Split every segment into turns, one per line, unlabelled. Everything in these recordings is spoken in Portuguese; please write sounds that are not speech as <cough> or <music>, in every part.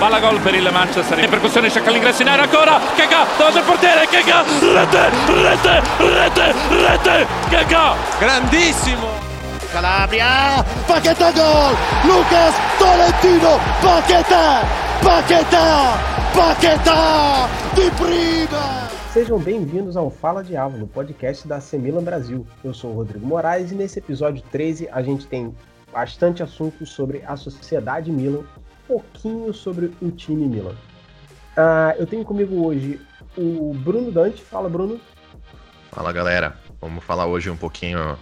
palla gol per il Manchester. In percussione cerca l'ingresso in area ancora. Keka davanti al portiere? Keka rete rete rete rete. Keka.
Grandissimo.
Calabria Paquetá gol. Lucas Tolentino Paquetá Paquetá Paquetá de prima.
Sejam bem-vindos ao Fala Diabo, no podcast da Semilan Brasil. Eu sou o Rodrigo Moraes e nesse episódio 13 a gente tem bastante assunto sobre a Sociedade Milan pouquinho sobre o time Milan. Uh, eu tenho comigo hoje o Bruno Dante. Fala, Bruno.
Fala, galera. Vamos falar hoje um pouquinho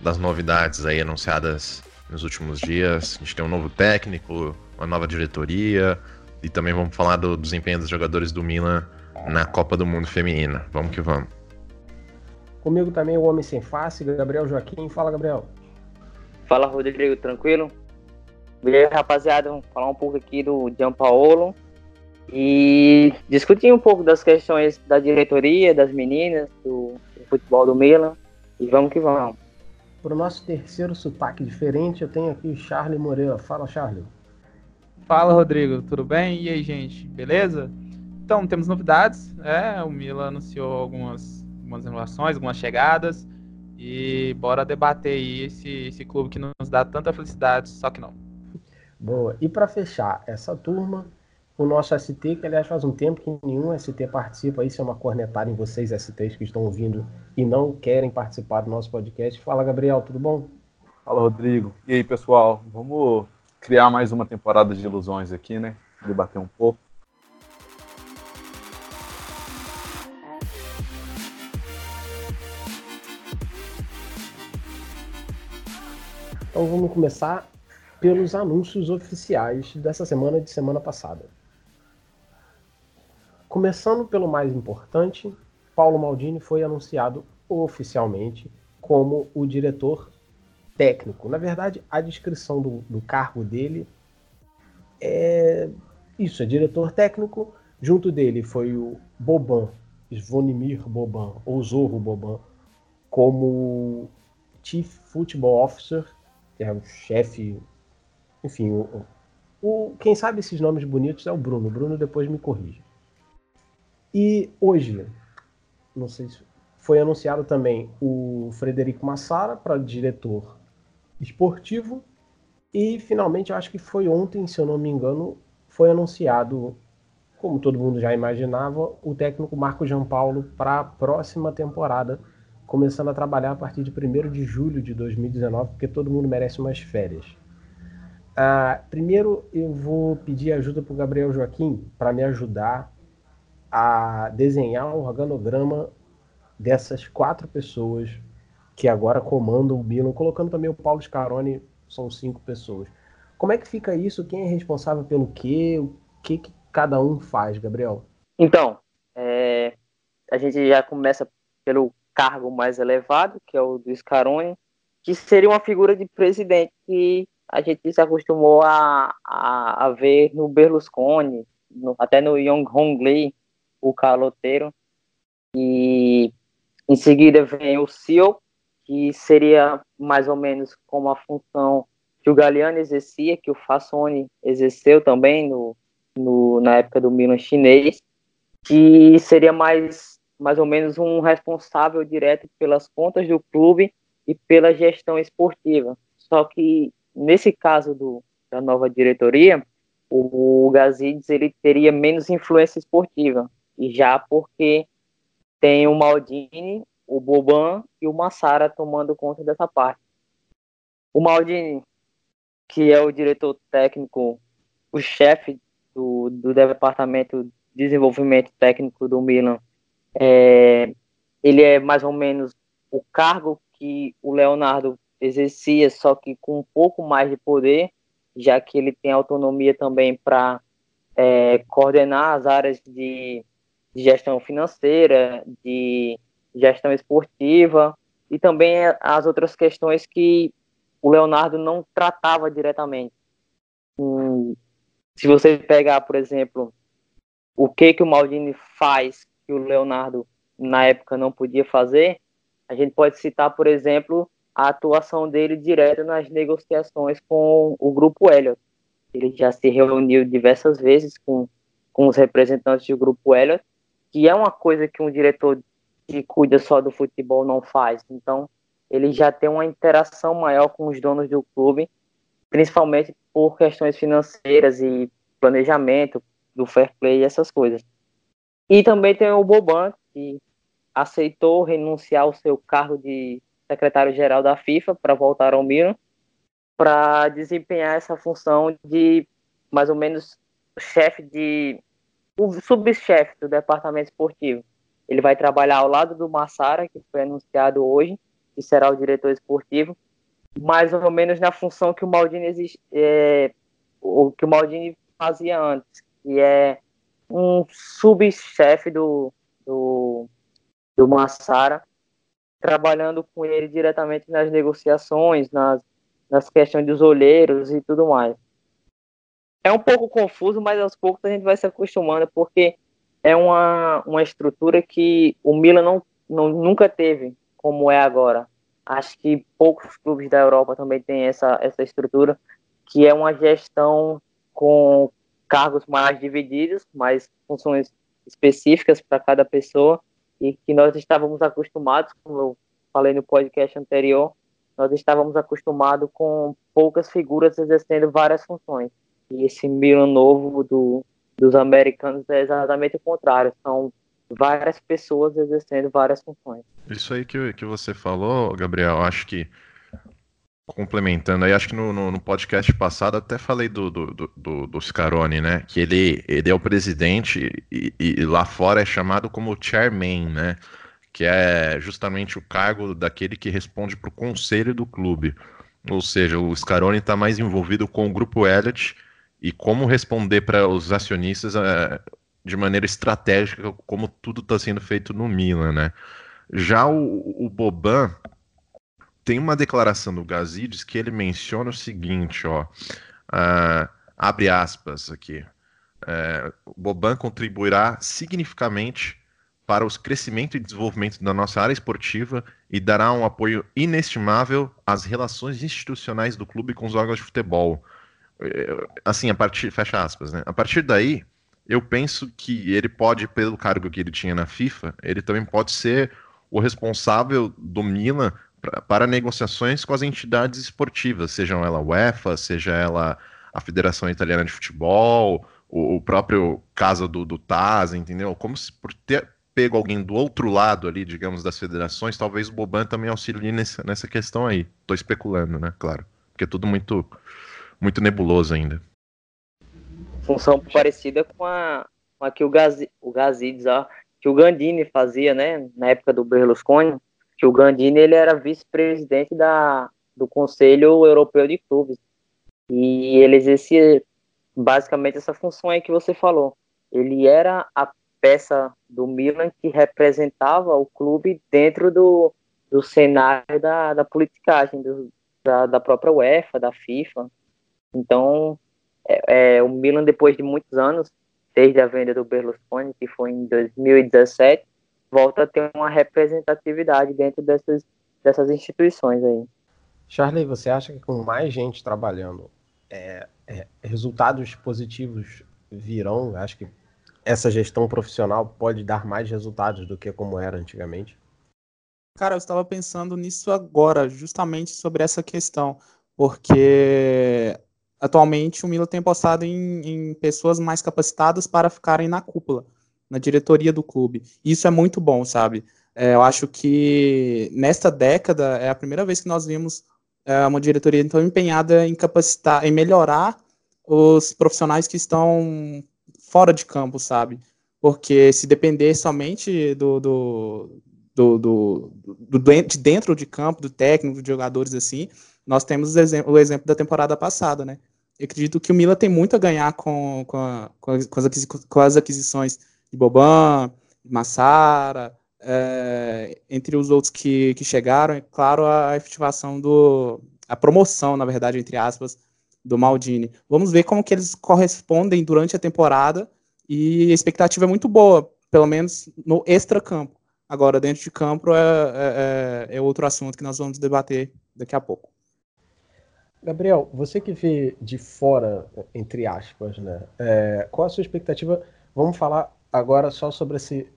das novidades aí anunciadas nos últimos dias. A gente tem um novo técnico, uma nova diretoria e também vamos falar do desempenho dos jogadores do Milan na Copa do Mundo Feminina. Vamos que vamos.
Comigo também o Homem Sem Face, Gabriel Joaquim. Fala, Gabriel.
Fala, Rodrigo. Tranquilo? Beleza, rapaziada? Vamos falar um pouco aqui do Gianpaolo e discutir um pouco das questões da diretoria, das meninas, do, do futebol do Milan. E vamos que vamos.
Para o nosso terceiro sotaque diferente, eu tenho aqui o Charlie Moreira. Fala, Charlie.
Fala, Rodrigo. Tudo bem? E aí, gente? Beleza? Então, temos novidades. É, o Milan anunciou algumas, algumas renovações, algumas chegadas. E bora debater aí esse, esse clube que nos dá tanta felicidade, só que não.
Boa. E para fechar essa turma, o nosso ST, que aliás faz um tempo que nenhum ST participa, isso é uma cornetada em vocês, STs que estão ouvindo e não querem participar do nosso podcast. Fala, Gabriel, tudo bom?
Fala, Rodrigo. E aí, pessoal? Vamos criar mais uma temporada de ilusões aqui, né? Debater um pouco.
Então vamos começar pelos anúncios oficiais dessa semana de semana passada. Começando pelo mais importante, Paulo Maldini foi anunciado oficialmente como o diretor técnico. Na verdade, a descrição do, do cargo dele é isso, é diretor técnico. Junto dele foi o Boban, Svonimir Boban, ou Zorro Boban, como Chief Football Officer, que é o chefe enfim, o, o, quem sabe esses nomes bonitos é o Bruno. O Bruno depois me corrige. E hoje, não sei se foi anunciado também o Frederico Massara para diretor esportivo. E finalmente, acho que foi ontem, se eu não me engano, foi anunciado, como todo mundo já imaginava, o técnico Marco Paulo para a próxima temporada, começando a trabalhar a partir de 1 de julho de 2019, porque todo mundo merece umas férias. Ah, primeiro, eu vou pedir ajuda para o Gabriel Joaquim para me ajudar a desenhar um organograma dessas quatro pessoas que agora comandam o Milan, colocando também o Paulo Scaroni, são cinco pessoas. Como é que fica isso? Quem é responsável pelo quê? O que, que cada um faz, Gabriel?
Então, é, a gente já começa pelo cargo mais elevado, que é o do Scaroni, que seria uma figura de presidente que a gente se acostumou a, a, a ver no Berlusconi, no, até no Yong Hong Lee, o caloteiro. E em seguida vem o CEO, que seria mais ou menos como a função que o Galliano exercia, que o Fassoni exerceu também no, no, na época do Milan chinês, que seria mais, mais ou menos um responsável direto pelas contas do clube e pela gestão esportiva. Só que nesse caso do, da nova diretoria, o, o Gazidis ele teria menos influência esportiva, e já porque tem o Maldini, o Boban e o Massara tomando conta dessa parte. O Maldini, que é o diretor técnico, o chefe do, do departamento de desenvolvimento técnico do Milan, é, ele é mais ou menos o cargo que o Leonardo exercia, só que com um pouco mais de poder, já que ele tem autonomia também para é, coordenar as áreas de, de, gestão financeira, de gestão esportiva e também as outras questões que o Leonardo não tratava diretamente. Hum, se você pegar, por exemplo, o que que o Maldini faz que o Leonardo na época não podia fazer, a gente pode citar, por exemplo, a atuação dele direto nas negociações com o grupo Elliott, ele já se reuniu diversas vezes com, com os representantes do grupo Elliott, que é uma coisa que um diretor que cuida só do futebol não faz. Então, ele já tem uma interação maior com os donos do clube, principalmente por questões financeiras e planejamento do fair play e essas coisas. E também tem o Boban, que aceitou renunciar ao seu cargo de secretário-geral da FIFA para voltar ao Milan, para desempenhar essa função de mais ou menos chefe de o subchefe do departamento esportivo. Ele vai trabalhar ao lado do Massara, que foi anunciado hoje, que será o diretor esportivo, mais ou menos na função que o Maldini existe, é, o que o Maldini fazia antes, que é um subchefe do, do, do Massara, trabalhando com ele diretamente nas negociações, nas, nas questões dos olheiros e tudo mais. É um pouco confuso, mas aos poucos a gente vai se acostumando, porque é uma, uma estrutura que o Milan não, não, nunca teve como é agora. Acho que poucos clubes da Europa também têm essa, essa estrutura, que é uma gestão com cargos mais divididos, mais funções específicas para cada pessoa, e que nós estávamos acostumados, como eu falei no podcast anterior, nós estávamos acostumados com poucas figuras exercendo várias funções. E esse Milan novo do, dos americanos é exatamente o contrário. São várias pessoas exercendo várias funções.
Isso aí que, que você falou, Gabriel, acho que complementando aí, acho que no, no, no podcast passado até falei do, do, do, do, Scaroni, né? Que ele, ele é o presidente e, e, lá fora é chamado como chairman, né? Que é justamente o cargo daquele que responde para o conselho do clube. Ou seja, o Scaroni está mais envolvido com o grupo Elliott e como responder para os acionistas é, de maneira estratégica, como tudo está sendo feito no Milan, né? Já o, o Boban tem uma declaração do Gazidis que ele menciona o seguinte, ó, uh, abre aspas aqui, uh, o Boban contribuirá significativamente para o crescimento e desenvolvimento da nossa área esportiva e dará um apoio inestimável às relações institucionais do clube com os órgãos de futebol. É, assim, a partir, fecha aspas, né? A partir daí, eu penso que ele pode, pelo cargo que ele tinha na FIFA, ele também pode ser o responsável do Milan para negociações com as entidades esportivas, sejam ela UEFA, seja ela a Federação Italiana de Futebol, o, o próprio caso do, do Taz, entendeu? Como se por ter pego alguém do outro lado ali, digamos, das federações, talvez o Boban também auxilie nessa, nessa questão aí. Estou especulando, né? Claro. Porque é tudo muito muito nebuloso ainda.
Função parecida com a, com a que o, Gazi, o Gazides, ó, que o Gandini fazia, né, na época do Berlusconi, que o Gandini ele era vice-presidente da, do Conselho Europeu de Clubes. E ele exercia basicamente essa função aí que você falou. Ele era a peça do Milan que representava o clube dentro do, do cenário da, da politicagem, do, da, da própria UEFA, da FIFA. Então, é, é, o Milan, depois de muitos anos, desde a venda do Berlusconi, que foi em 2017, volta a ter uma representatividade dentro dessas, dessas instituições aí.
Charlie, você acha que com mais gente trabalhando, é, é, resultados positivos virão? Acho que essa gestão profissional pode dar mais resultados do que como era antigamente?
Cara, eu estava pensando nisso agora, justamente sobre essa questão, porque atualmente o Milan tem apostado em, em, pessoas mais capacitadas para ficarem na cúpula, na diretoria do clube. Isso é muito bom, sabe? É, eu acho que nesta década é a primeira vez que nós vimos é, uma diretoria tão empenhada em capacitar, em melhorar os profissionais que estão fora de campo, sabe? Porque se depender somente do, do, do, do, do, de dentro de campo, do técnico, de jogadores assim, nós temos o exemplo, da temporada passada, né? Eu acredito que o Milan tem muito a ganhar com, com, a, com, as, com as aquisições de Boban, Massara, é, entre os outros que, que chegaram, é claro, a efetivação do. a promoção, na verdade, entre aspas, do Maldini. Vamos ver como que eles correspondem durante a temporada e a expectativa é muito boa, pelo menos no extra-campo. Agora, dentro de campo é, é, é, é outro assunto que nós vamos debater daqui a pouco.
Gabriel, você que vê de fora, entre aspas, né? É, qual a sua expectativa? Vamos falar agora só sobre esse,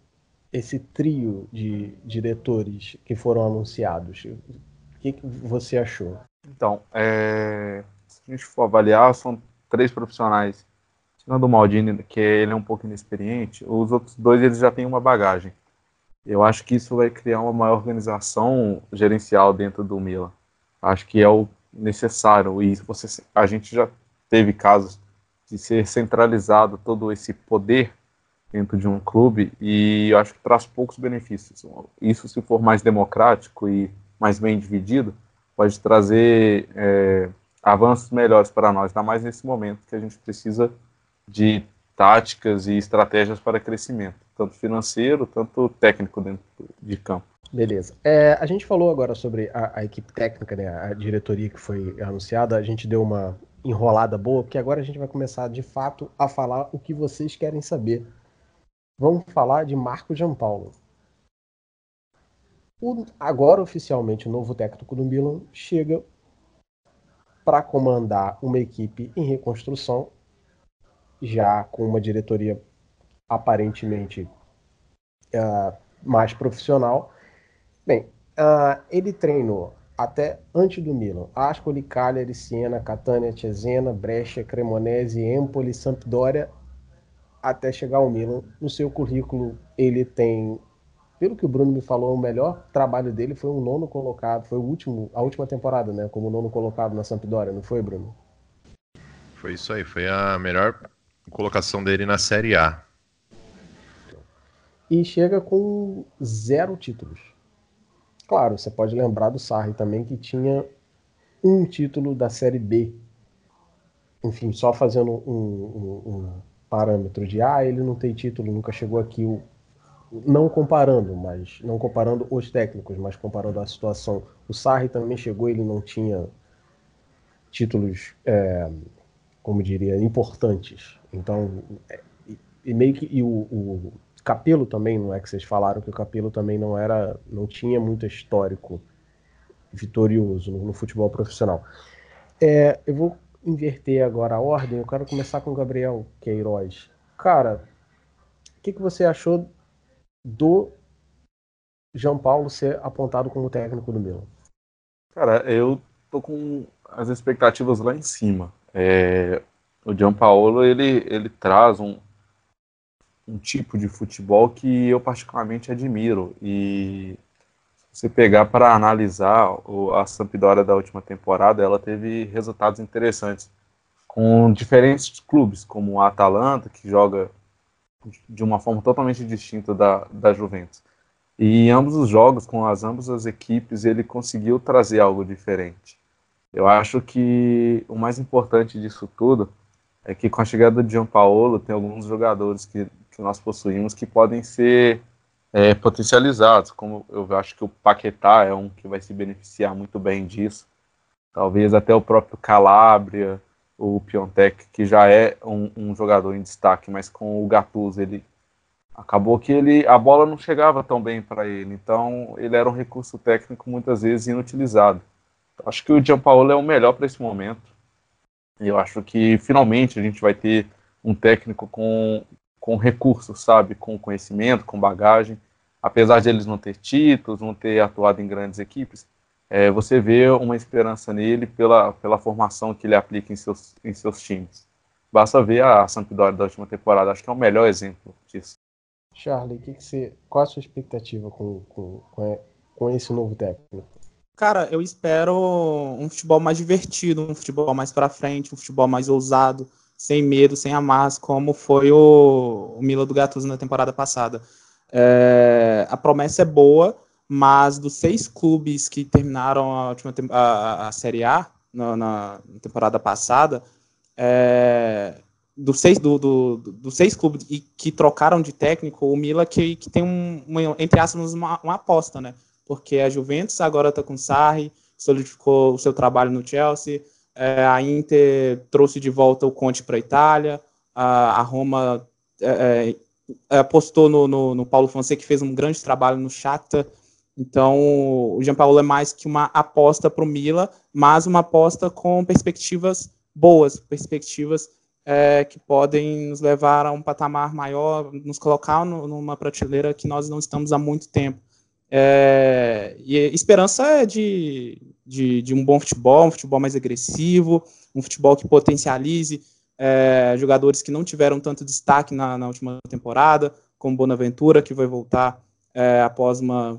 esse trio de diretores que foram anunciados. O que, que você achou?
Então, é, se a gente for avaliar, são três profissionais. Tirando o Maldini, que ele é um pouco inexperiente, os outros dois eles já têm uma bagagem. Eu acho que isso vai criar uma maior organização gerencial dentro do Milan. Acho que é o necessário e você, a gente já teve casos de ser centralizado todo esse poder dentro de um clube e eu acho que traz poucos benefícios. Isso, se for mais democrático e mais bem dividido, pode trazer é, avanços melhores para nós, ainda mais nesse momento que a gente precisa de táticas e estratégias para crescimento, tanto financeiro, tanto técnico dentro de campo.
Beleza. É, a gente falou agora sobre a, a, equipe técnica, né, a diretoria que foi anunciada. A gente deu uma enrolada boa, porque agora a gente vai começar de fato a falar o que vocês querem saber. Vamos falar de Marco Giampaolo. O, agora, oficialmente, o novo técnico do Milan chega para comandar uma equipe em reconstrução, já com uma diretoria aparentemente uh, mais profissional Bem, uh, ele treinou até antes do Milan. Ascoli, Cagliari, Siena, Catania, Cesena, Brescia, Cremonese, Empoli, Sampdoria, até chegar ao Milan. No seu currículo, ele tem, pelo que o Bruno me falou, o melhor trabalho dele foi um nono colocado, foi o último, a última temporada, né, como nono colocado na Sampdoria, não foi, Bruno?
Foi isso aí, foi a melhor colocação dele na Série A.
E chega com zero títulos. Claro, você pode lembrar do Sarri também, que tinha um título da Série B. Enfim, só fazendo um, um, um parâmetro de, ah, ele não tem título, nunca chegou aqui. Não comparando, mas não comparando os técnicos, mas comparando a situação. O Sarri também chegou, ele não tinha títulos, é, como diria, importantes. Então, é, e meio que e o, o Capelo também, não é que vocês falaram que o Capelo também não era, não tinha muito histórico vitorioso no, no futebol profissional. É, eu vou inverter agora a ordem, eu quero começar com o Gabriel Queiroz. Cara, o que, que você achou do João Paulo ser apontado como técnico do Milan?
Cara, eu tô com as expectativas lá em cima. É, o João Paulo ele, ele traz um, um tipo de futebol que eu particularmente admiro. E você pegar para analisar a Sampdoria da última temporada, ela teve resultados interessantes com diferentes clubes, como o Atalanta, que joga de uma forma totalmente distinta da, da Juventus. E em ambos os jogos, com as ambas as equipes, ele conseguiu trazer algo diferente. Eu acho que o mais importante disso tudo é que com a chegada de Gianpaolo tem alguns jogadores que que nós possuímos que podem ser é, potencializados, como eu acho que o Paquetá é um que vai se beneficiar muito bem disso, talvez até o próprio Calabria, o Piontek, que já é um, um jogador em destaque, mas com o Gattuso ele acabou que ele a bola não chegava tão bem para ele, então ele era um recurso técnico muitas vezes inutilizado. Acho que o Gianpaolo é o melhor para esse momento. Eu acho que finalmente a gente vai ter um técnico com, com recursos, sabe? Com conhecimento, com bagagem. Apesar de eles não ter títulos, não ter atuado em grandes equipes, é, você vê uma esperança nele pela, pela formação que ele aplica em seus, em seus times. Basta ver a Sampdoria da última temporada, acho que é o melhor exemplo disso.
Charlie, que que você, qual a sua expectativa com, com, com esse novo técnico?
Cara, eu espero um futebol mais divertido, um futebol mais para frente, um futebol mais ousado, sem medo, sem amarras, como foi o, o Mila do Gattuso na temporada passada. É, a promessa é boa, mas dos seis clubes que terminaram a, última, a, a Série A na, na temporada passada, é, dos seis, do, do, do, seis clubes e que trocaram de técnico, o Mila que, que tem um, uma, entre aspas, uma, uma aposta, né? Porque a Juventus agora está com Sarri, solidificou o seu trabalho no Chelsea, é, a Inter trouxe de volta o Conte para a Itália, a, Roma é, é, apostou no, no, no, Paulo Fonseca, que fez um grande trabalho no Shakhtar. Então, o Jean Paulo é mais que uma aposta para o Mila, mas uma aposta com perspectivas boas, perspectivas é, que podem nos levar a um patamar maior, nos colocar no, numa prateleira que nós não estamos há muito tempo. É, e esperança é de, de, de, um bom futebol, um futebol mais agressivo, um futebol que potencialize é, jogadores que não tiveram tanto destaque na, na, última temporada, como Bonaventura, que vai voltar é, após uma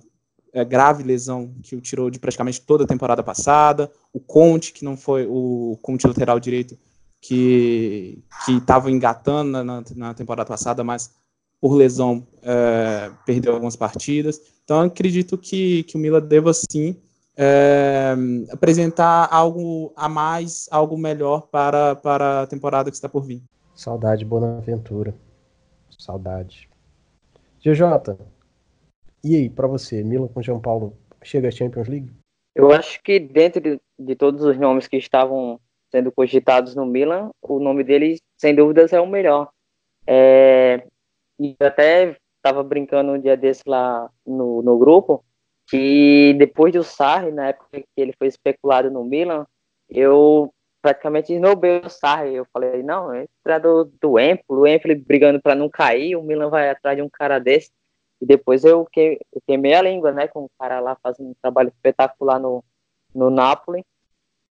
é, grave lesão que o tirou de praticamente toda a temporada passada, o Conte, que não foi o Conte lateral direito, que estava engatando na, na, na, temporada passada, mas por lesão é, perdeu algumas partidas. Então, acredito que, que o Milan deva sim é, apresentar algo a mais, algo melhor para, para a temporada que está por vir.
Saudade, Bonaventura. Saudade. GJ, e aí, para você, Milan com João Paulo chega à Champions League?
Eu acho que dentro de, de todos os nomes que estavam sendo cogitados no Milan, o nome dele, sem dúvidas, é o melhor. É, e até estava brincando um dia desse lá no, no grupo, que depois do Sarri, na época que ele foi especulado no Milan, eu praticamente esnobei o Sarri. Eu falei, não, é do, do Empoli, o Empoli brigando para não cair, o Milan vai atrás de um cara desse. E depois eu, que, eu queimei a língua, né, com o cara lá fazendo um trabalho espetacular no, no Napoli.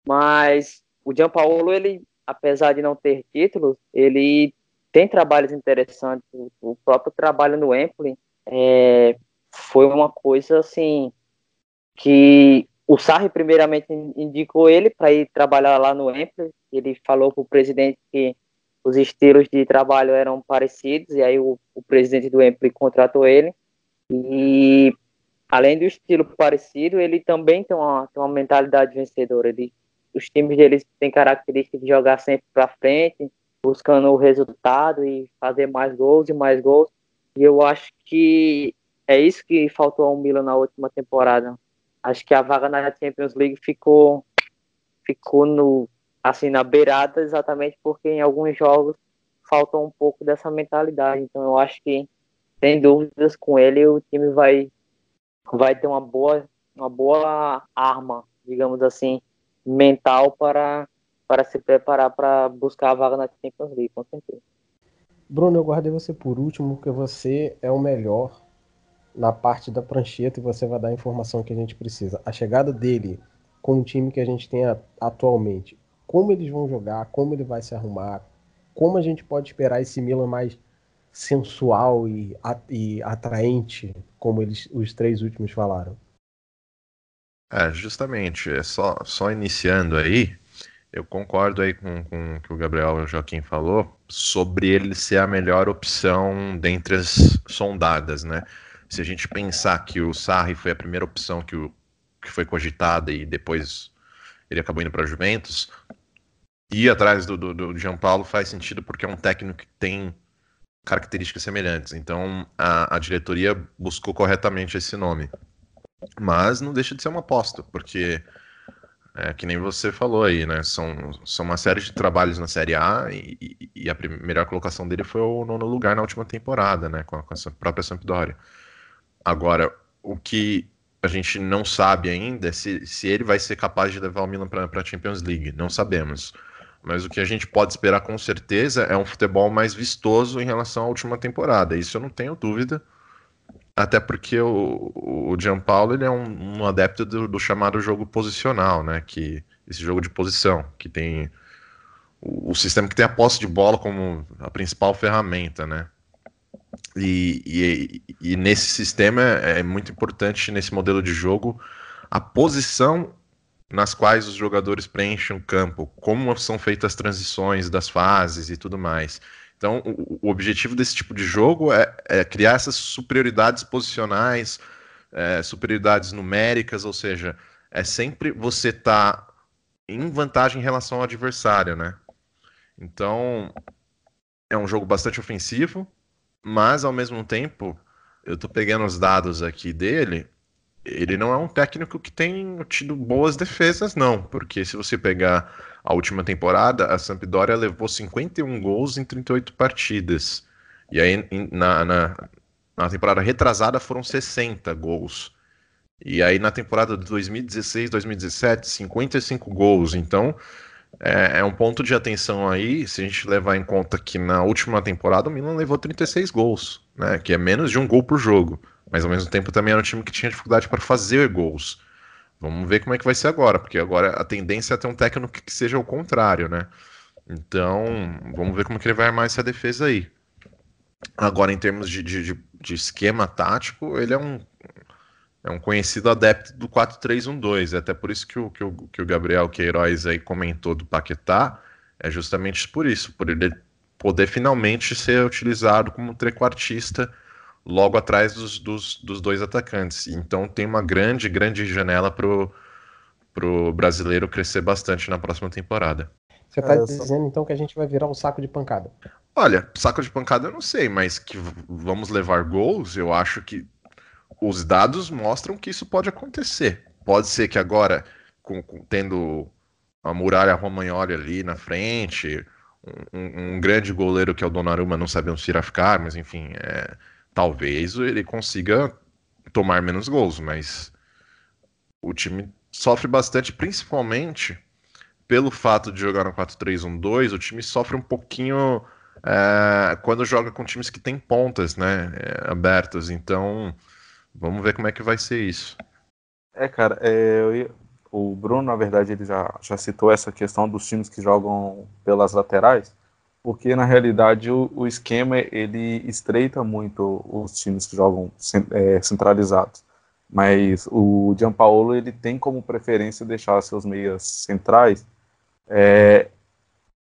Mas o Gianpaolo, ele, apesar de não ter títulos, ele tem trabalhos interessantes. O próprio trabalho no Empoli é, foi uma coisa assim que o Sarri primeiramente indicou ele para ir trabalhar lá no Empoli. Ele falou para o presidente que os estilos de trabalho eram parecidos e aí o, o presidente do Empoli contratou ele. E além do estilo parecido, ele também tem uma, tem uma mentalidade vencedora. Ele, os times deles têm característica de jogar sempre para frente, buscando o resultado e fazer mais gols e mais gols. E eu acho que é isso que faltou ao Milan na última temporada. Acho que a vaga na Champions League ficou ficou no assim na beirada exatamente porque em alguns jogos faltou um pouco dessa mentalidade. Então eu acho que sem dúvidas com ele o time vai vai ter uma boa uma boa arma, digamos assim, mental para para se preparar para buscar a vaga na Champions League, com certeza.
Bruno, eu guardei você por último, porque você é o melhor na parte da prancheta e você vai dar a informação que a gente precisa. A chegada dele com o time que a gente tem atualmente, como eles vão jogar, como ele vai se arrumar, como a gente pode esperar esse Milan mais sensual e, e atraente, como eles os três últimos falaram.
É, justamente, é só, só iniciando aí, eu concordo aí com, com o que o Gabriel Joaquim falou sobre ele ser a melhor opção dentre as sondadas, né? Se a gente pensar que o Sarri foi a primeira opção que, o, que foi cogitada e depois ele acabou indo para Juventus, ir atrás do, do, do Paulo faz sentido porque é um técnico que tem características semelhantes. Então a, a diretoria buscou corretamente esse nome. Mas não deixa de ser uma aposta, porque é, que nem você falou aí, né? São, são uma série de trabalhos na Série A e, e, a primeira colocação dele foi o nono lugar na última temporada, né? Com a, com a própria Sampdoria. Agora, o que a gente não sabe ainda é se, se ele vai ser capaz de levar o Milan para a Champions League. Não sabemos. Mas o que a gente pode esperar com certeza é um futebol mais vistoso em relação à última temporada. Isso eu não tenho dúvida. Até porque o, o Gianpaolo ele é um, um adepto do, do, chamado jogo posicional, né? Que, esse jogo de posição, que tem o, o, sistema que tem a posse de bola como a principal ferramenta, né? E, e, e nesse sistema é, é muito importante, nesse modelo de jogo, a posição nas quais os jogadores preenchem o campo, como são feitas as transições das fases e tudo mais. Então, o, objetivo desse tipo de jogo é, é criar essas superioridades posicionais, é, superioridades numéricas, ou seja, é sempre você tá em vantagem em relação ao adversário, né? Então, é um jogo bastante ofensivo, mas ao mesmo tempo, eu tô pegando os dados aqui dele, ele não é um técnico que tem tido boas defesas, não, porque se você pegar a última temporada, a Sampdoria levou 51 gols em 38 partidas. E aí, na, na, na temporada retrasada, foram 60 gols. E aí na temporada de 2016, 2017, 55 gols. Então é, é, um ponto de atenção aí, se a gente levar em conta que na última temporada o Milan levou 36 gols, né? Que é menos de um gol por jogo. Mas ao mesmo tempo também era um time que tinha dificuldade para fazer gols. Vamos ver como é que vai ser agora, porque agora a tendência é ter um técnico que seja o contrário, né? Então, vamos ver como que ele vai armar essa defesa aí. Agora, em termos de, de, de esquema tático, ele é um, é um conhecido adepto do 4-3-1-2. É até por isso que o, que, o, que o Gabriel Queiroz aí comentou do Paquetá. É justamente por isso, por ele poder finalmente ser utilizado como trequartista logo atrás dos, dos, dos dois atacantes. Então tem uma grande, grande janela pro, pro brasileiro crescer bastante na próxima temporada.
Você está é, dizendo então que a gente vai virar um saco de pancada?
Olha, saco de pancada eu não sei, mas que vamos levar gols, eu acho que os dados mostram que isso pode acontecer. Pode ser que agora, com, com, tendo a muralha Romagnoli ali na frente, um, um, grande goleiro que é o Donnarumma, não sabemos se irá ficar, mas enfim, é, talvez ele consiga tomar menos gols, mas o time sofre bastante, principalmente pelo fato de jogar no 4-3-1-2, o time sofre um pouquinho é, quando joga com times que têm pontas, né, é, abertas. Então, vamos ver como é que vai ser isso.
É, cara, é, o Bruno, na verdade, ele já, já citou essa questão dos times que jogam pelas laterais porque na realidade o, o, esquema ele estreita muito os times que jogam é, centralizados. Mas o Gianpaolo ele tem como preferência deixar seus meias centrais é,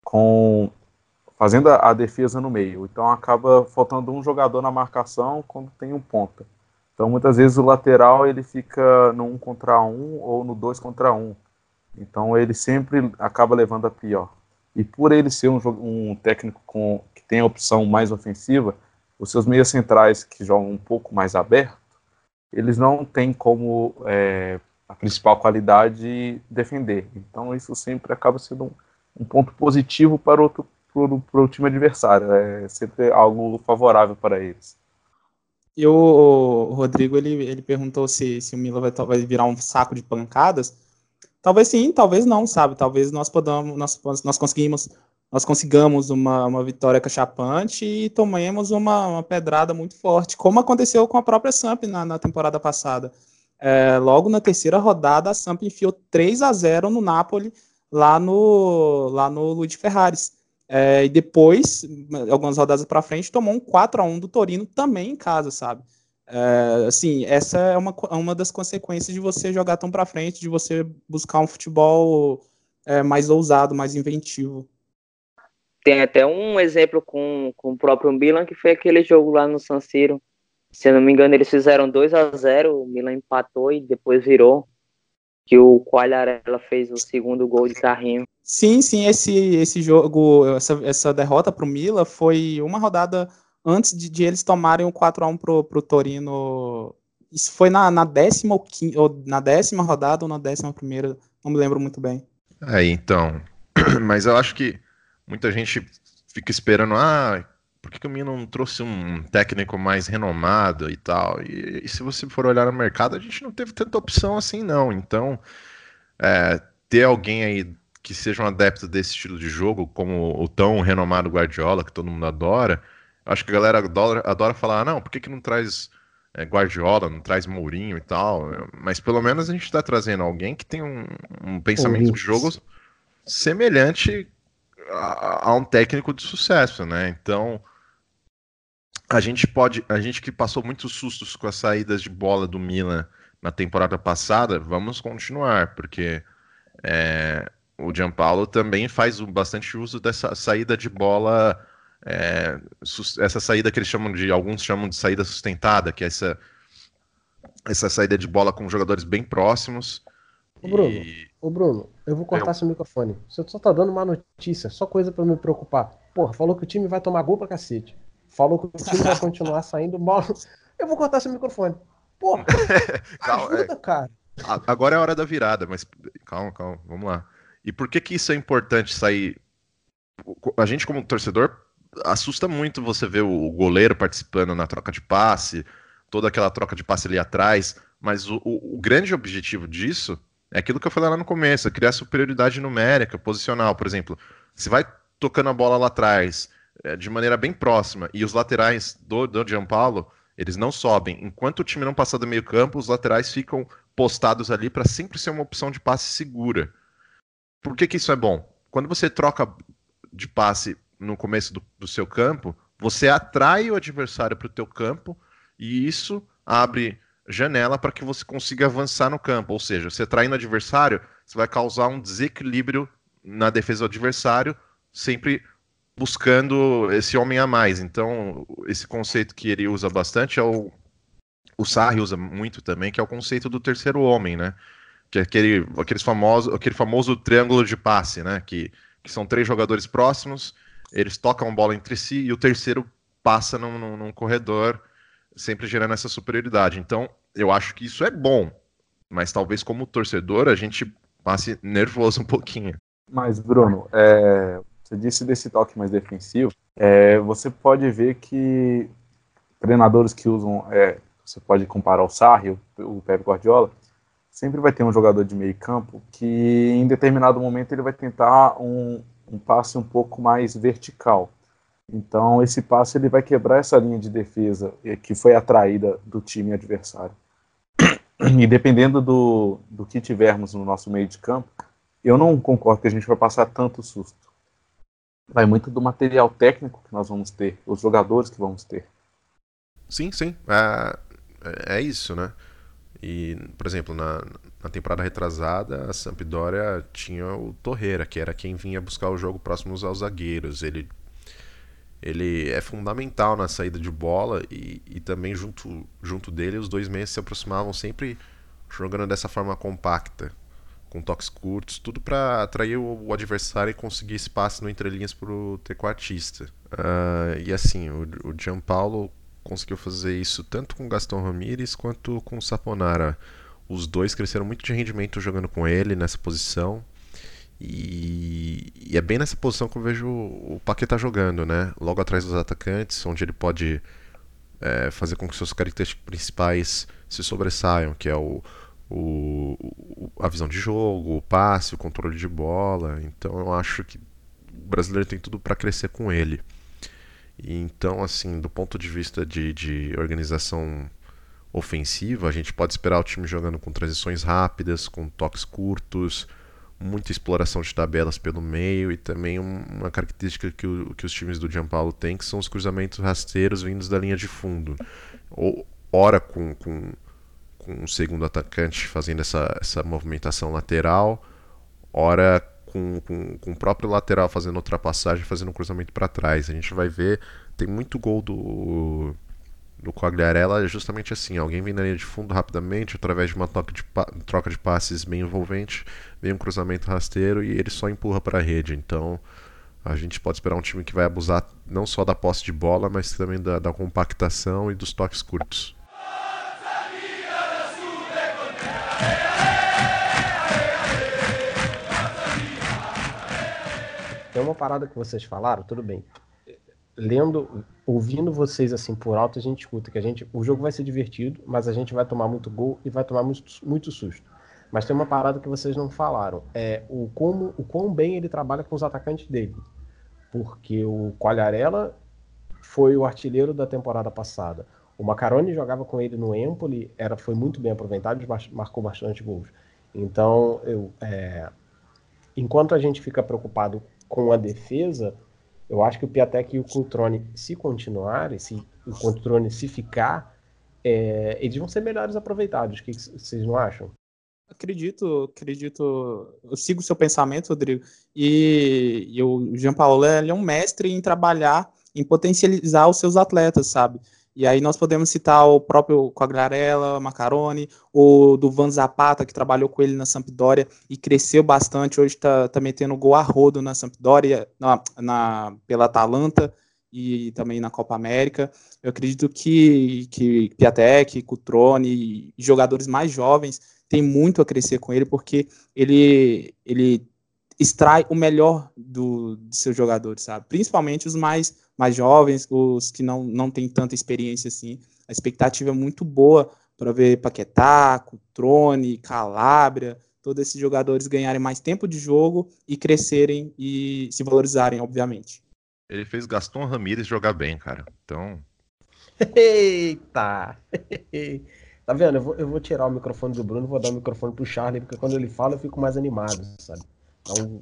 com fazendo a, a, defesa no meio. Então acaba faltando um jogador na marcação quando tem um ponta. Então muitas vezes o lateral ele fica no um contra um ou no dois contra um. Então ele sempre acaba levando a pior. E por ele ser um, um técnico com, que tem a opção mais ofensiva, os seus meias centrais que jogam um pouco mais aberto, eles não têm como é, a principal qualidade defender. Então isso sempre acaba sendo um, um ponto positivo para, outro, para o time adversário. É sempre algo favorável para eles.
E o Rodrigo ele, ele perguntou se, se o Milan vai, vai virar um saco de pancadas. Talvez sim, talvez não, sabe? Talvez nós podamos, nós, nós conseguimos, nós consigamos uma, uma vitória cachapante e tomemos uma, uma pedrada muito forte, como aconteceu com a própria Samp na, na temporada passada. É, logo na terceira rodada, a Samp enfiou 3 a 0 no Napoli, lá no, lá no Luiz Ferraris. É, e depois, algumas rodadas para frente, tomou um 4 a 1 do Torino também em casa, sabe? É, assim, essa é uma, uma das consequências de você jogar tão para frente, de você buscar um futebol é, mais ousado, mais inventivo.
Tem até um exemplo com, com o próprio Milan, que foi aquele jogo lá no San Siro. Se eu não me engano, eles fizeram 2 a 0 o Milan empatou e depois virou. Que o Quagliarella fez o segundo gol de carrinho.
Sim, sim, esse, esse jogo, essa, essa derrota para o Milan foi uma rodada antes de, de eles tomarem o 4x1 pro, pro Torino. Isso foi na, na décima ou, na décima rodada ou na décima primeira, não me lembro muito bem.
É, então. <clears throat> Mas eu acho que muita gente fica esperando, ah, por que, que o Milan não trouxe um técnico mais renomado e tal? E, e, se você for olhar no mercado, a gente não teve tanta opção assim, não. Então, é, ter alguém aí que seja um adepto desse estilo de jogo, como o tão renomado Guardiola, que todo mundo adora, Acho que a galera adora, adora falar, não, por que, que não traz é, Guardiola, não traz Mourinho e tal? Mas pelo menos a gente está trazendo alguém que tem um, um pensamento de jogo semelhante a, a, um técnico de sucesso, né? Então a gente pode, a gente que passou muitos sustos com as saídas de bola do Milan na temporada passada, vamos continuar, porque é, o Gianpaolo também faz bastante uso dessa saída de bola é, essa saída que eles chamam de, alguns chamam de saída sustentada, que é essa, essa saída de bola com jogadores bem próximos.
Ô Bruno, e... ô Bruno, eu vou cortar eu... seu microfone. Você só tá dando uma notícia, só coisa para me preocupar. Porra, falou que o time vai tomar gol pra cacete. Falou que o time vai continuar <laughs> saindo bola. Eu vou cortar seu microfone. Porra, <laughs> calma,
ajuda, é... cara. Agora é a hora da virada, mas calma, calma, vamos lá. E por que que isso é importante sair? A gente como torcedor assusta muito você ver o goleiro participando na troca de passe, toda aquela troca de passe ali atrás, Mas o, o, o grande objetivo disso é aquilo que eu falei lá no começo, é criar superioridade numérica, posicional. Por exemplo, se vai tocando a bola lá atrás, é, de maneira bem próxima, e os laterais do, do Gianpaolo, eles não sobem. Enquanto o time não passar do meio campo, os laterais ficam postados ali para sempre ser uma opção de passe segura. Por que, que isso é bom? Quando você troca de passe no começo do, do seu campo, você atrai o adversário para o teu campo e isso abre janela para que você consiga avançar no campo. Ou seja, você traindo o adversário, você vai causar um desequilíbrio na defesa do adversário, sempre buscando esse homem a mais. Então, esse conceito que ele usa bastante é o. O Sarri usa muito também, que é o conceito do terceiro homem, né? Que é aquele, aqueles famoso, aquele famoso triângulo de passe, né? Que, que são três jogadores próximos, eles tocam bola entre si e o terceiro passa num, num, num corredor sempre gerando essa superioridade. Então, eu acho que isso é bom, mas talvez como torcedor a gente passe nervoso um pouquinho.
Mas, Bruno, é, você disse desse toque mais defensivo, é, você pode ver que treinadores que usam, é, você pode comparar o Sarri, o, o Pep Guardiola, sempre vai ter um jogador de meio campo que em determinado momento ele vai tentar um, um passe um pouco mais vertical. Então, esse passe ele vai quebrar essa linha de defesa que foi atraída do time adversário. E dependendo do, do que tivermos no nosso meio de campo, eu não concordo que a gente vai passar tanto susto. Vai muito do material técnico que nós vamos ter, os jogadores que vamos ter.
Sim, sim. É, é, isso, né? E, por exemplo, na, na temporada retrasada, a Sampdoria tinha o Torreira, que era quem vinha buscar o jogo próximo aos zagueiros. Ele ele é fundamental na saída de bola e, e também junto, junto dele os dois meias se aproximavam sempre jogando dessa forma compacta, com toques curtos, tudo para atrair o, adversário e conseguir espaço no entrelinhas para o trequartista. Uh, e assim, o, o Gianpaulo conseguiu fazer isso tanto com Gaston Ramírez quanto com o Saponara. Os dois cresceram muito de rendimento jogando com ele nessa posição. E, e, é bem nessa posição que eu vejo o Paquetá jogando, né? Logo atrás dos atacantes, onde ele pode é, fazer com que suas características principais se sobressaiam, que é o, o, a visão de jogo, o passe, o controle de bola. Então eu acho que o brasileiro tem tudo para crescer com ele. E então, assim, do ponto de vista de, de organização ofensiva, a gente pode esperar o time jogando com transições rápidas, com toques curtos muita exploração de tabelas pelo meio e também uma característica que, o, que os times do Gianpaolo têm, que são os cruzamentos rasteiros vindos da linha de fundo. Ou, ora com, com, com o segundo atacante fazendo essa, essa movimentação lateral, ora com, com, com o próprio lateral fazendo ultrapassagem, fazendo um cruzamento para trás. A gente vai ver, tem muito gol do do Quagliarella é justamente assim: alguém vem na linha de fundo rapidamente, através de uma de troca de passes bem envolvente, vem um cruzamento rasteiro e ele só empurra para a rede. Então a gente pode esperar um time que vai abusar não só da posse de bola, mas também da, da compactação e dos toques curtos.
Tem uma parada que vocês falaram, tudo bem lendo, ouvindo vocês assim por alto, a gente escuta que a gente, o jogo vai ser divertido, mas a gente vai tomar muito gol e vai tomar muito, muito susto. Mas tem uma parada que vocês não falaram, é o como, o quão bem ele trabalha com os atacantes dele. Porque o Quagliarella foi o artilheiro da temporada passada. O Macaroni jogava com ele no Empoli, era, foi muito bem aproveitado e marcou bastante gols. Então, eu, é, enquanto a gente fica preocupado com a defesa, eu acho que o Piatek e o Cultrone, se continuarem, se o Cultrone se ficar, é, eles vão ser melhores aproveitados. O que vocês não acham?
Acredito, acredito. Eu sigo o seu pensamento, Rodrigo. E, e o Jean Paulo ele é um mestre em trabalhar, em potencializar os seus atletas, sabe? E aí nós podemos citar o próprio Quagliarella, Macaroni, o do Van Zapata, que trabalhou com ele na Sampdoria e cresceu bastante, hoje está tá metendo gol a rodo na Sampdoria, na, na, pela Atalanta e também na Copa América. Eu acredito que, que Piatek, Cutrone e jogadores mais jovens têm muito a crescer com ele, porque ele, ele extrai o melhor do, de seus jogadores, sabe? Principalmente os mais, mais jovens, os que não, não têm tanta experiência assim. A expectativa é muito boa para ver Paquetá, Cutrone, Calabria, todos esses jogadores ganharem mais tempo de jogo e crescerem e se valorizarem, obviamente.
Ele fez Gaston Ramírez jogar bem, cara. Então.
Eita! <laughs> tá vendo? Eu vou, eu vou tirar o microfone do Bruno e vou dar o microfone pro Charlie, porque quando ele fala eu fico mais animado, sabe? Então,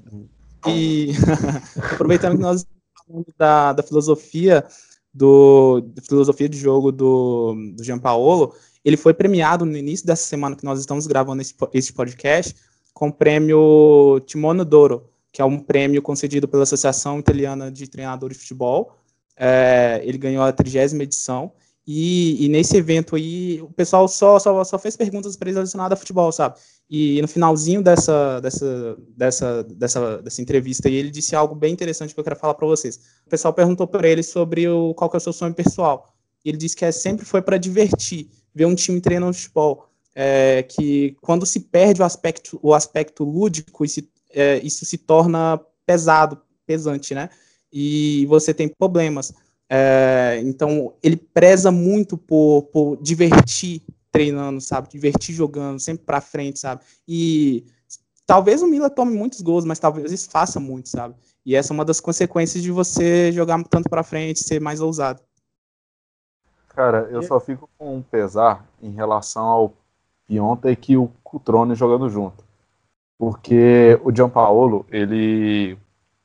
e <laughs> aproveitando que nós falando da, da filosofia do da filosofia de jogo do, do Jean Paolo, ele foi premiado no início dessa semana que nós estamos gravando esse, esse podcast com o prêmio Timono Doro, que é um prêmio concedido pela Associação Italiana de Treinadores de Futebol. É, ele ganhou a trigésima edição. E, e, nesse evento aí, o pessoal só, só, só fez perguntas para ele relacionadas a futebol, sabe? E no finalzinho dessa, dessa, dessa, dessa, dessa entrevista aí, ele disse algo bem interessante que eu quero falar para vocês. O pessoal perguntou para ele sobre o, qual que é o seu sonho pessoal. Ele disse que é, sempre foi para divertir, ver um time treinando futebol. É, que quando se perde o aspecto, o aspecto lúdico, isso, é, isso se torna pesado, pesante, né? E você tem problemas. É, então, ele preza muito por, por divertir treinando, sabe? Divertir jogando, sempre para frente, sabe? E talvez o Mila tome muitos gols, mas talvez isso faça muito, sabe? E essa é uma das consequências de você jogar tanto para frente, ser mais ousado.
Cara, eu só fico com um pesar em relação ao Pionta e que o Cutrone jogando junto. Porque o Gianpaolo, ele.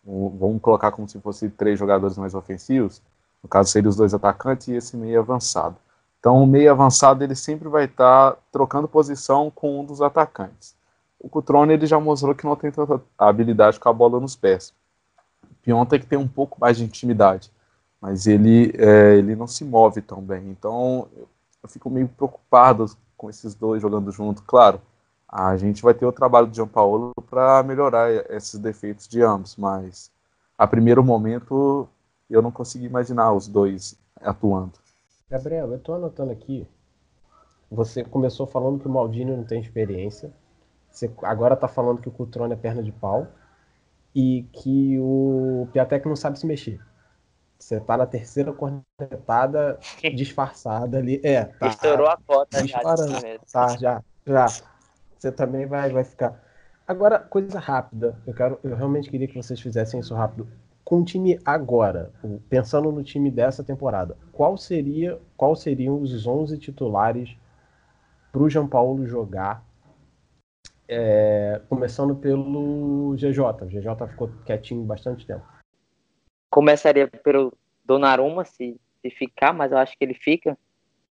Vamos colocar como se fosse três jogadores mais ofensivos. No caso, seria os dois atacantes e esse meio avançado. Então, o meio avançado ele sempre vai estar tá trocando posição com um dos atacantes. O Cutrone ele já mostrou que não tem tanta habilidade com a bola nos pés. O Pionta que tem um pouco mais de intimidade mas ele, é, ele não se move tão bem. Então eu fico meio preocupado com esses dois jogando junto. Claro, a gente vai ter o trabalho de Paulo para melhorar esses defeitos de ambos, mas a primeiro momento eu não consegui imaginar os dois atuando.
Gabriel, eu estou anotando aqui. Você começou falando que o Maldini não tem experiência. Você agora está falando que o Cutrone é perna de pau e que o Piatek não sabe se mexer. Você tá na terceira cornetada <laughs> disfarçada ali. É, tá.
Estourou a cota
disparando. já. Tá, já, já. Você também vai, vai ficar. Agora, coisa rápida. Eu quero, eu realmente queria que vocês fizessem isso rápido. Com o time agora, pensando no time dessa temporada, qual seria, qual seriam os 11 titulares para o João Paulo jogar? É, começando pelo GJ. O GJ ficou quietinho bastante tempo
começaria pelo Donnarumma, se, se ficar, mas eu acho que ele fica.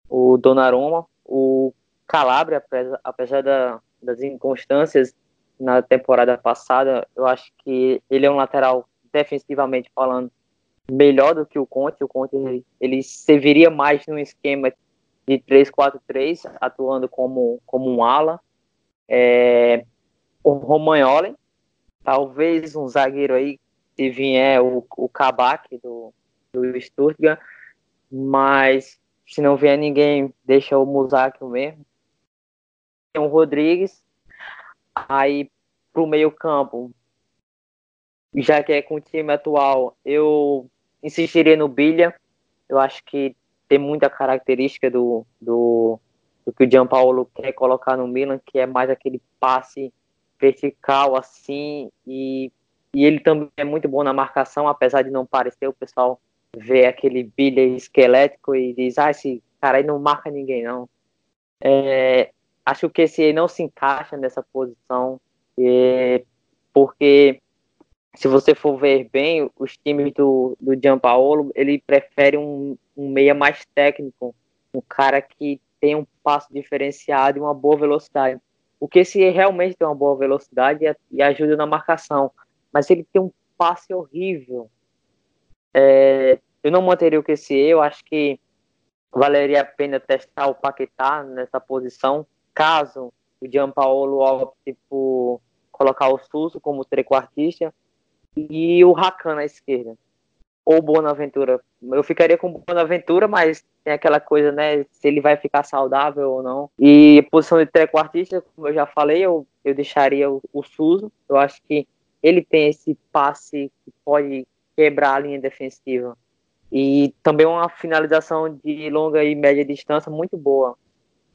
O Donnarumma, o Calabria, apesar, apesar da, das inconstâncias na temporada passada, eu acho que ele é um lateral, defensivamente falando, melhor do que o Conte. O Conte ele, ele serviria mais num esquema de 3-4-3, atuando como, como um ala. É, o Romagnoli, talvez um zagueiro aí se vier o, o Kabak do, do Stuttgart, mas se não vier ninguém, deixa o Musaki mesmo. Tem o Rodrigues, aí pro meio campo, já que é com o time atual, eu insistiria no Bilha, eu acho que tem muita característica do, do, do que o Gianpaolo quer colocar no Milan, que é mais aquele passe vertical assim e e ele também é muito bom na marcação, apesar de não parecer, o pessoal vê aquele bilha esquelético e diz, ah, esse cara aí não marca ninguém, não. É, acho que esse aí não se encaixa nessa posição, é, porque se você for ver bem, os times do, do Gianpaolo, ele prefere um, um meia mais técnico, um cara que tem um passo diferenciado e uma boa velocidade. O que se realmente tem uma boa velocidade e, e ajuda na marcação mas ele tem um passe horrível. É, eu não manteria o QC, eu acho que valeria a pena testar o Paquetá nessa posição, caso o Gianpaolo opte por colocar o Suso como trequartista e o Rakan na esquerda. Ou Bonaventura. Eu ficaria com Bonaventura, mas tem aquela coisa, né? Se ele vai ficar saudável ou não. E posição de trequartista, como eu já falei, eu, eu deixaria o, o Suso. Eu acho que ele tem esse passe que pode quebrar a linha defensiva. E também uma finalização de longa e média distância muito boa.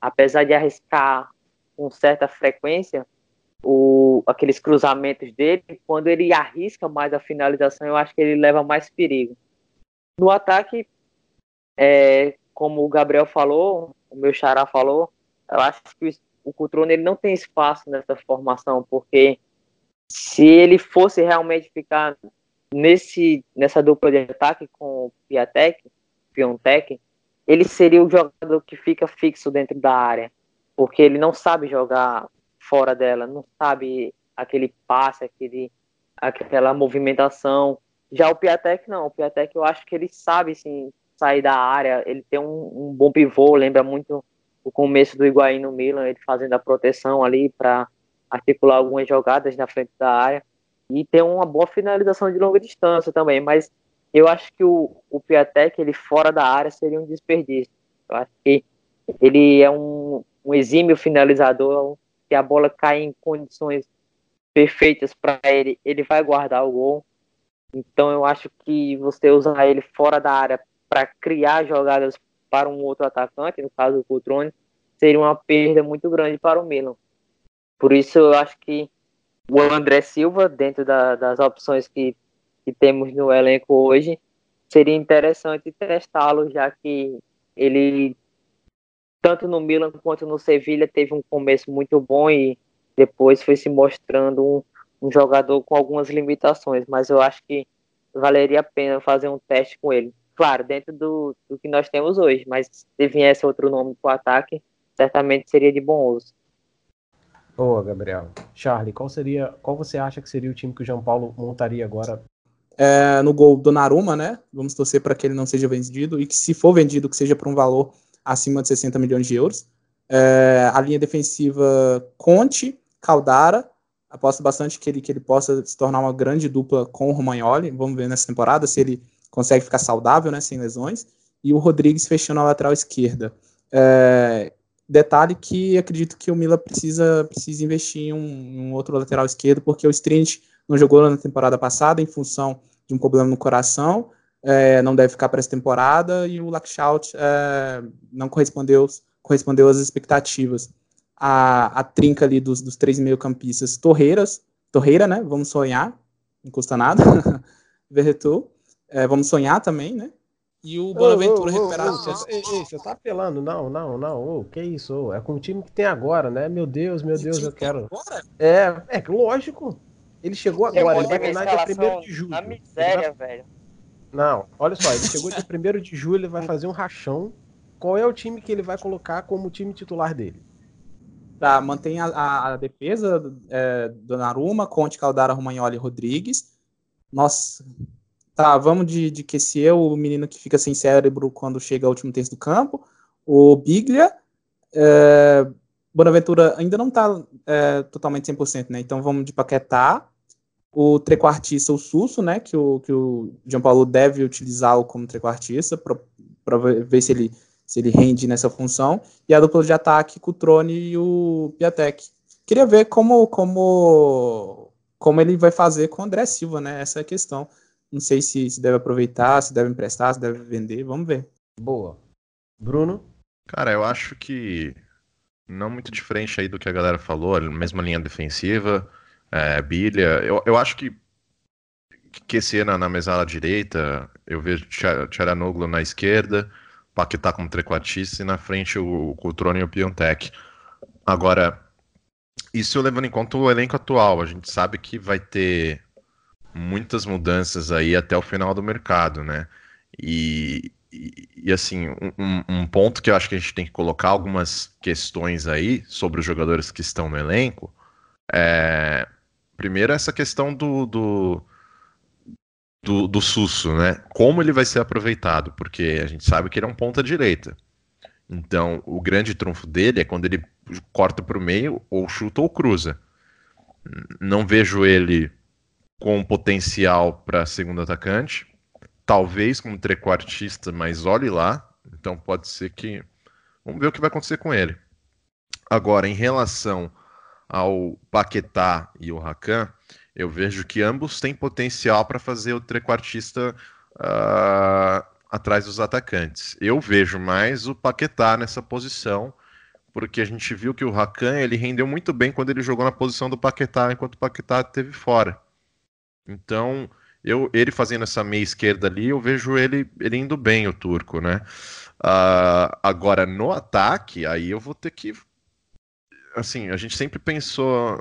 apesar de arriscar com certa frequência o, aqueles cruzamentos dele, quando ele arrisca mais a finalização, eu acho que ele leva mais perigo. No ataque, é, como o Gabriel falou, o meu xará falou, eu acho que o, o Cutrone ele não tem espaço nessa formação, porque se ele fosse realmente ficar nesse, nessa dupla de ataque com o Piatek, Piontek, ele seria o jogador que fica fixo dentro da área, porque ele não sabe jogar fora dela, não sabe aquele passe, aquele, aquela movimentação. Já o Piatek não, o Piatek eu acho que ele sabe sim sair da área, ele tem um, um bom pivô, lembra muito o começo do Higuaín no Milan, ele fazendo a proteção ali para articular algumas jogadas na frente da área e tem uma boa finalização de longa distância também, mas eu acho que o, o Piatek, ele fora da área, seria um desperdício. Eu acho que ele é um, um exímio finalizador, se a bola cai em condições perfeitas para ele, ele vai guardar o gol. Então eu acho que você usar ele fora da área para criar jogadas para um outro atacante, no caso o Cotrone, seria uma perda muito grande para o Milan. Por isso eu acho que o André Silva, dentro da, das opções que que temos no elenco hoje, seria interessante testá-lo, já que ele, tanto no Milan quanto no Sevilha, teve um começo muito bom e depois foi se mostrando um, um jogador com algumas limitações, mas eu acho que valeria a pena fazer um teste com ele. Claro, dentro do, do que nós temos hoje, mas se viesse outro nome para o ataque, certamente seria de bom uso.
Boa, Gabriel. Charlie, qual seria, qual você acha que seria o time que o João Paulo montaria agora
é, no gol do Naruma, né? Vamos torcer para que ele não seja vendido e que, se for vendido, que seja por um valor acima de 60 milhões de euros. É, a linha defensiva Conte, Caldara. Aposto bastante que ele, que ele possa se tornar uma grande dupla com o Romagnoli. Vamos ver nessa temporada se ele consegue ficar saudável, né? Sem lesões. E o Rodrigues fechando a lateral esquerda. É, detalhe que acredito que o Mila precisa, precisa investir em um, um outro lateral esquerdo, porque o Strint não jogou na temporada passada em função de um problema no coração, é, não deve ficar para essa temporada, e o Lakshout é, não correspondeu, correspondeu às expectativas. A, a trinca ali dos, dos três meio-campistas, Torreiras, Torreira, né? Vamos sonhar, não custa nada. <laughs> Verretou, é, vamos sonhar também, né? E o Bonaventura oh, oh, recuperado.
Oh, você tá apelando, não, não, não. Oh, que isso? É com o time que tem agora, né? Meu Deus, meu Deus, eu quero. É, é lógico. Ele chegou agora, ele vai terminar dia 1 de julho. Na
miséria, velho.
Não, olha só, ele chegou dia 1 de julho, ele vai fazer um rachão. Qual é o time que ele vai colocar como time titular dele?
Tá, mantém a, a, a defesa é, do Naruma, Conte, Caldara, Romagnoli e Rodrigues. Nossa, tá, vamos de, de QCE, o menino que fica sem cérebro quando chega ao último terço do campo. O Biglia, é, Bonaventura ainda não tá é, totalmente 100%, né? Então vamos de Paquetá, o trequartista, o Susso, né, que o, que o Paulo deve utilizá-lo como trequartista para ver se ele, se ele rende nessa função, e a dupla de ataque com o Trone e o Piatek. Queria ver como, como, como ele vai fazer com o André Silva, né, essa é a questão. Não sei se, se deve aproveitar, se deve emprestar, se deve vender, vamos ver.
Boa. Bruno?
Cara, eu acho que não muito diferente aí do que a galera falou, a mesma linha defensiva, é, Bilha. Eu, eu acho que esse na, na mesada direita, eu vejo Tcharanoglu na esquerda, Paquetá como trequartista e na frente o, Cotrone e o Piontek. Agora, isso levando em conta o elenco atual, a gente sabe que vai ter muitas mudanças aí até o final do mercado, né? E, e, e assim, um, um, ponto que eu acho que a gente tem que colocar algumas questões aí sobre os jogadores que estão no elenco é Primeiro, essa questão do, do, do, do Susso, né? Como ele vai ser aproveitado, porque a gente sabe que ele é um ponta-direita. Então, o grande trunfo dele é quando ele corta para o meio, ou chuta ou cruza. Não vejo ele com potencial para segundo atacante. Talvez como trequartista, mas olhe lá. Então pode ser que. Vamos ver o que vai acontecer com ele. Agora, em relação ao Paquetá e o Rakan, eu vejo que ambos têm potencial para fazer o trequartista uh, atrás dos atacantes. Eu vejo mais o Paquetá nessa posição, porque a gente viu que o Rakan ele rendeu muito bem quando ele jogou na posição do Paquetá, enquanto o Paquetá esteve fora. Então, eu, ele fazendo essa meia esquerda ali, eu vejo ele, ele indo bem, o turco, né? Uh, agora, no ataque, aí eu vou ter que. Assim, a gente sempre pensou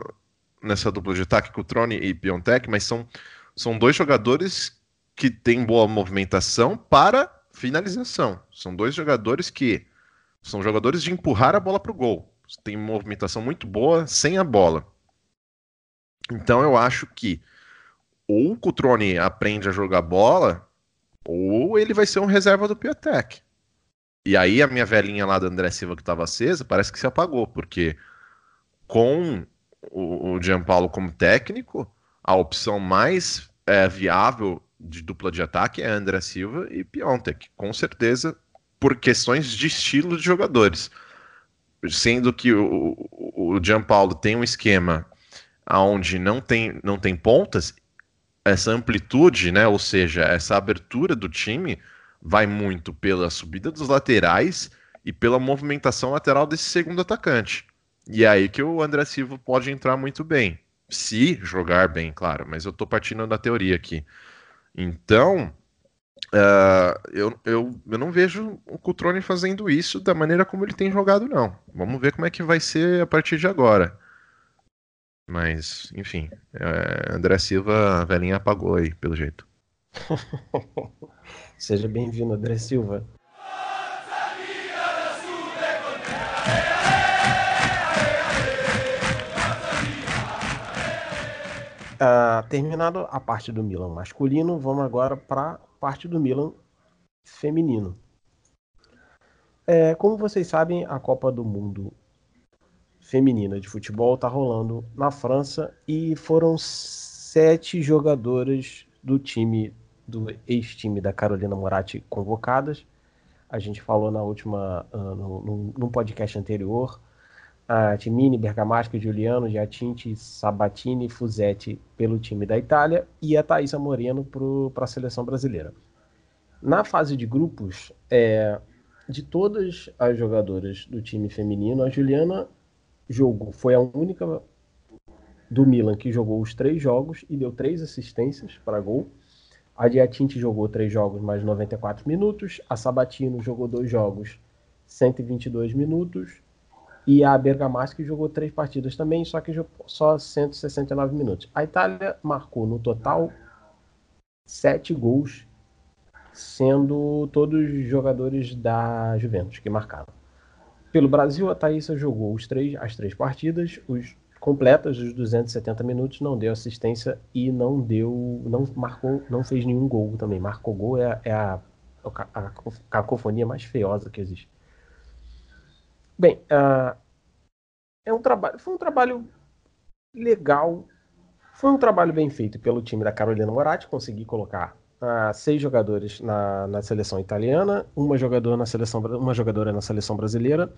nessa dupla de ataque com o Trone e Piontek, mas são, são dois jogadores que têm boa movimentação para finalização. São dois jogadores que são jogadores de empurrar a bola para o gol. Tem movimentação muito boa sem a bola. Então eu acho que ou o Cutrone aprende a jogar bola, ou ele vai ser um reserva do Piatek. E aí a minha velhinha lá da André Silva que estava acesa parece que se apagou, porque com o, o Gianpaulo como técnico, a opção mais é, viável de dupla de ataque é André Silva e Piontek, com certeza por questões de estilo de jogadores. Sendo que o, o, o Gianpaulo tem um esquema onde não tem, não tem pontas, essa amplitude, né, ou seja, essa abertura do time vai muito pela subida dos laterais e pela movimentação lateral desse segundo atacante. E aí que o André Silva pode entrar muito bem. Se jogar bem, claro, mas eu estou partindo da teoria aqui. Então, Uh, eu, eu, eu não vejo o Cutrone fazendo isso da maneira como ele tem jogado, não. Vamos ver como é que vai ser a partir de agora. Mas, enfim, é, André Silva, a velhinha apagou aí, pelo jeito. <laughs>
Seja bem-vindo, André Silva. Uh, terminado a parte do Milan masculino, vamos agora para parte do Milan feminino. É, como vocês sabem, a Copa do Mundo feminina de futebol está rolando na França e foram sete jogadoras do time do ex-time da Carolina Moratti convocadas. A gente falou na última uh, no, no, no, podcast anterior. A Timini, Bergamasca, Giuliano, Giatinti, Sabatini, Fusetti pelo time da Itália e a Thaisa Moreno para a seleção brasileira. Na fase de grupos, é, de todas as jogadoras do time feminino, a Juliana jogou, foi a única do Milan que jogou os três jogos e deu três assistências para gol. A Diatinte jogou três jogos mais 94 minutos. A Sabatino jogou dois jogos, 122 minutos. E a Bergamaschi jogou três partidas também, só que só 169 minutos. A Itália marcou no total sete gols, sendo todos jogadores da Juventus que marcaram. Pelo Brasil, a Thaísa jogou os três, as três partidas, os completas, os 270 minutos, não deu assistência e não deu, não marcou, não fez nenhum gol também. Marcou gol é, é a, a, cacofonia mais feiosa que existe. Bem, uh, é um trabalho, foi um trabalho legal, foi um trabalho bem feito pelo time da Carolina Moratti, conseguir colocar uh, seis jogadores na, na seleção italiana, uma jogadora na seleção, uma jogadora na seleção brasileira,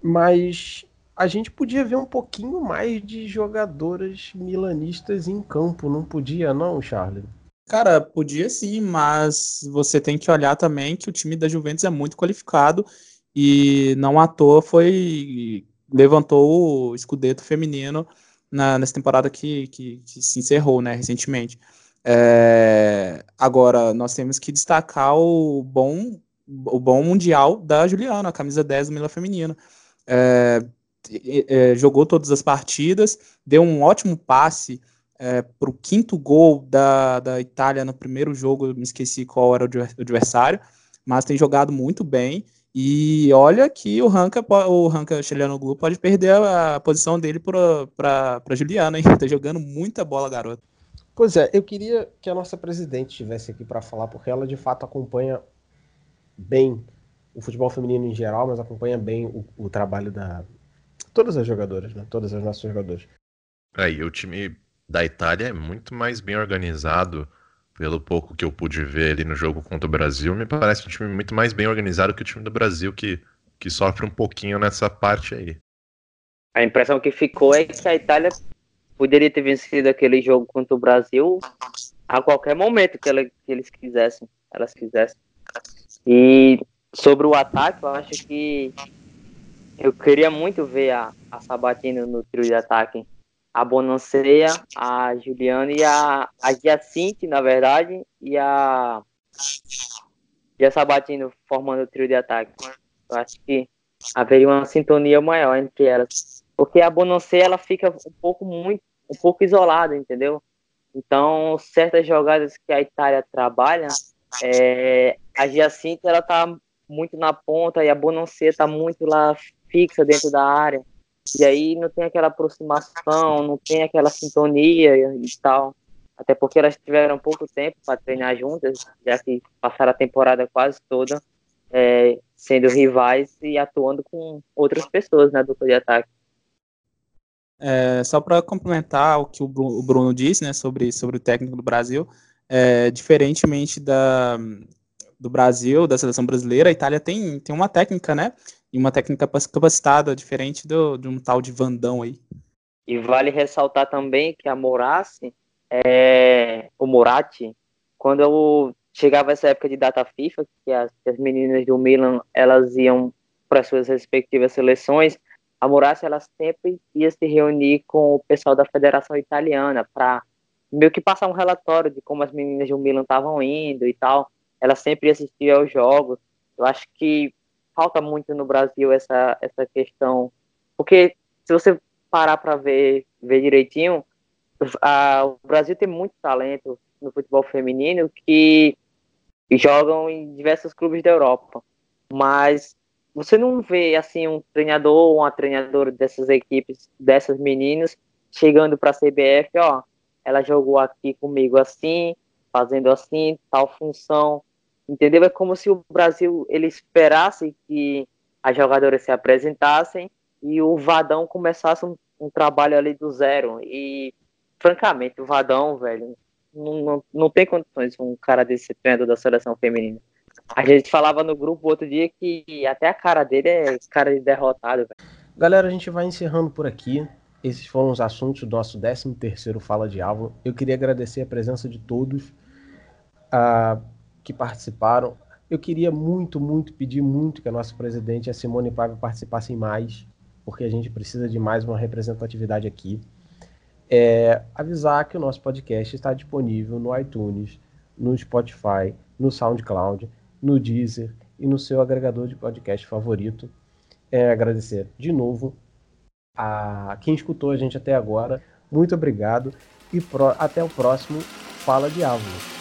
mas a gente podia ver um pouquinho mais de jogadoras milanistas em campo, não podia não, Charlie?
Cara, podia sim, mas você tem que olhar também que o time da Juventus é muito qualificado e não à toa foi levantou o escudeto feminino na, nessa temporada que, que, que, se encerrou, né, recentemente. É, agora, nós temos que destacar o bom, o bom mundial da Juliana, a camisa 10 do Milan feminino. É, é, jogou todas as partidas, deu um ótimo passe é, para o quinto gol da, da Itália no primeiro jogo, me esqueci qual era o adversário, mas tem jogado muito bem. E olha que o Ranca, o Ranca Chiliano Glu pode perder a, a posição dele para Juliana, hein? <laughs> Tá jogando muita bola, garoto.
Pois é, eu queria que a nossa presidente estivesse aqui para falar, porque ela de fato acompanha bem o futebol feminino em geral, mas acompanha bem o, o trabalho da todas as jogadoras, né? Todas as nossas jogadoras.
Aí, o time da Itália é muito mais bem organizado, pelo pouco que eu pude ver ali no jogo contra o Brasil, me parece um time muito mais bem organizado que o time do Brasil, que, que sofre um pouquinho nessa parte aí.
A impressão que ficou é que a Itália poderia ter vencido aquele jogo contra o Brasil a qualquer momento que, ela, que eles quisessem, elas quisessem. E sobre o ataque, eu acho que eu queria muito ver a, a Sabatino no trio de ataque. A Bonanceia, a Juliana e a, a Giacinte, na verdade, e a, a Sabatino formando o trio de ataque. Eu acho que haveria uma sintonia maior entre elas. Porque a Bonanceia, ela fica um pouco muito, um pouco isolada, entendeu? Então, certas jogadas que a Itália trabalha, é, a Giacinte, ela tá muito na ponta e a Bonanceia tá muito lá fixa dentro da área. E aí não tem aquela aproximação, não tem aquela sintonia e tal. Até porque elas tiveram pouco tempo para treinar juntas, já que passaram a temporada quase toda é, sendo rivais e atuando com outras pessoas na dupla de ataque.
É, só para complementar o que o Bruno, disse né, sobre, sobre o técnico do Brasil, é, diferentemente da, do Brasil, da seleção brasileira, a Itália tem, tem uma técnica, né? E uma técnica capacitada, diferente do, de um tal de Vandão aí.
E vale ressaltar também que a Morassi, é, o Moratti, quando eu chegava essa época de data FIFA, que as, as meninas do Milan, elas iam para suas respectivas seleções, a Morassi, ela sempre ia se reunir com o pessoal da Federação Italiana para meio que passar um relatório de como as meninas do Milan estavam indo e tal. Ela sempre assistia aos jogos. Eu acho que falta muito no Brasil essa, essa questão. Porque se você parar para ver, ver direitinho, a, o Brasil tem muito talento no futebol feminino que jogam em diversos clubes da Europa. Mas você não vê assim um treinador ou uma treinadora dessas equipes, dessas meninas, chegando para a CBF, ó, ela jogou aqui comigo assim, fazendo assim, tal função entendeu? É como se o Brasil ele esperasse que as jogadoras se apresentassem e o Vadão começasse um, um trabalho ali do zero. E, francamente, o Vadão, velho, não, não, não tem condições um cara desse treinador da seleção feminina. A gente falava no grupo outro dia que até a cara dele é cara de derrotado.
Galera, a gente vai encerrando por aqui. Esses foram os assuntos do nosso 13 terceiro Fala de Álvaro. Eu queria agradecer a presença de todos. Uh, que participaram. Eu queria muito, muito pedir muito que a nossa presidente, a Simone Paiva, participassem mais, porque a gente precisa de mais uma representatividade aqui. É, avisar que o nosso podcast está disponível no iTunes, no Spotify, no SoundCloud, no Deezer e no seu agregador de podcast favorito. É, agradecer de novo a quem escutou a gente até agora. Muito obrigado e pro, até o próximo Fala Árvore.